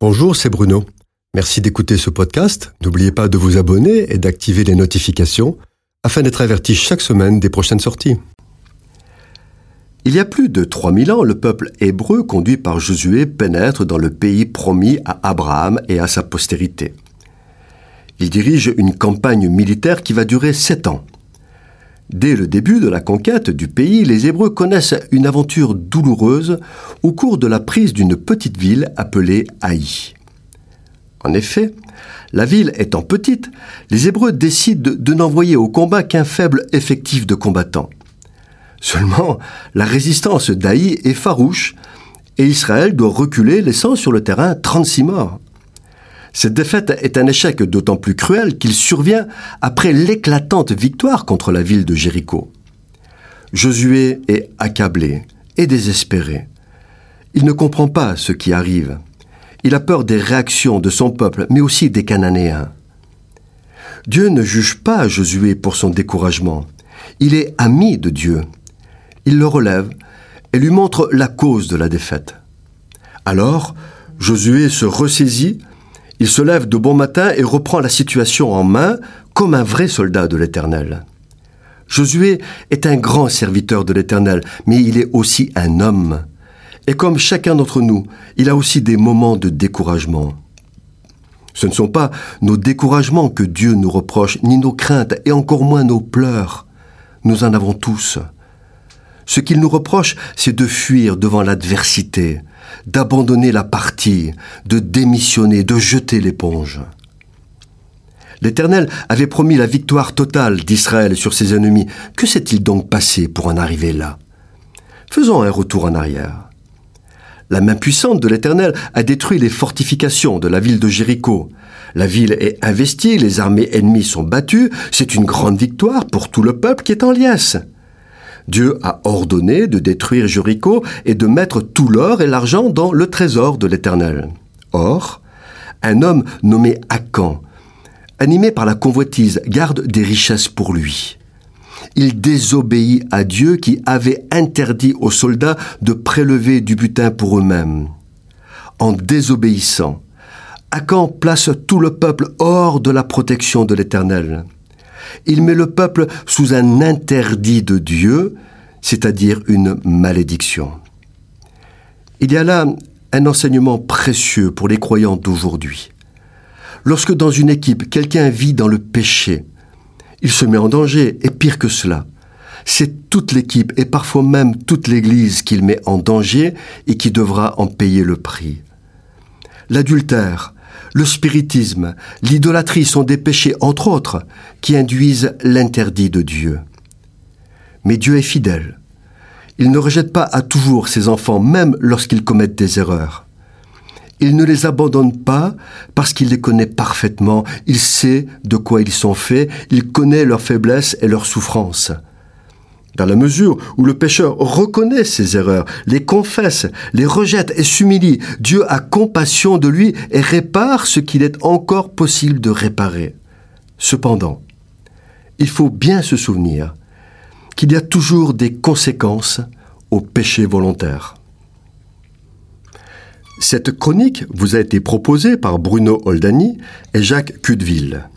Bonjour, c'est Bruno. Merci d'écouter ce podcast. N'oubliez pas de vous abonner et d'activer les notifications afin d'être averti chaque semaine des prochaines sorties. Il y a plus de 3000 ans, le peuple hébreu conduit par Josué pénètre dans le pays promis à Abraham et à sa postérité. Il dirige une campagne militaire qui va durer sept ans. Dès le début de la conquête du pays, les Hébreux connaissent une aventure douloureuse au cours de la prise d'une petite ville appelée Haï. En effet, la ville étant petite, les Hébreux décident de n'envoyer au combat qu'un faible effectif de combattants. Seulement, la résistance d'Haï est farouche et Israël doit reculer laissant sur le terrain 36 morts. Cette défaite est un échec d'autant plus cruel qu'il survient après l'éclatante victoire contre la ville de Jéricho. Josué est accablé et désespéré. Il ne comprend pas ce qui arrive. Il a peur des réactions de son peuple, mais aussi des Cananéens. Dieu ne juge pas Josué pour son découragement. Il est ami de Dieu. Il le relève et lui montre la cause de la défaite. Alors, Josué se ressaisit il se lève de bon matin et reprend la situation en main comme un vrai soldat de l'Éternel. Josué est un grand serviteur de l'Éternel, mais il est aussi un homme. Et comme chacun d'entre nous, il a aussi des moments de découragement. Ce ne sont pas nos découragements que Dieu nous reproche, ni nos craintes, et encore moins nos pleurs. Nous en avons tous. Ce qu'il nous reproche, c'est de fuir devant l'adversité, d'abandonner la partie, de démissionner, de jeter l'éponge. L'Éternel avait promis la victoire totale d'Israël sur ses ennemis. Que s'est-il donc passé pour en arriver là? Faisons un retour en arrière. La main puissante de l'Éternel a détruit les fortifications de la ville de Jéricho. La ville est investie, les armées ennemies sont battues, c'est une grande victoire pour tout le peuple qui est en liesse. Dieu a ordonné de détruire Jéricho et de mettre tout l'or et l'argent dans le trésor de l'Éternel. Or, un homme nommé Akan, animé par la convoitise, garde des richesses pour lui. Il désobéit à Dieu qui avait interdit aux soldats de prélever du butin pour eux-mêmes. En désobéissant, Akan place tout le peuple hors de la protection de l'Éternel. Il met le peuple sous un interdit de Dieu, c'est-à-dire une malédiction. Il y a là un enseignement précieux pour les croyants d'aujourd'hui. Lorsque dans une équipe, quelqu'un vit dans le péché, il se met en danger, et pire que cela, c'est toute l'équipe et parfois même toute l'Église qu'il met en danger et qui devra en payer le prix. L'adultère, le spiritisme, l'idolâtrie sont des péchés, entre autres, qui induisent l'interdit de Dieu. Mais Dieu est fidèle. Il ne rejette pas à toujours ses enfants, même lorsqu'ils commettent des erreurs. Il ne les abandonne pas parce qu'il les connaît parfaitement, il sait de quoi ils sont faits, il connaît leurs faiblesses et leurs souffrances. Dans la mesure où le pécheur reconnaît ses erreurs, les confesse, les rejette et s'humilie, Dieu a compassion de lui et répare ce qu'il est encore possible de réparer. Cependant, il faut bien se souvenir qu'il y a toujours des conséquences au péché volontaire. Cette chronique vous a été proposée par Bruno Oldani et Jacques Cudeville.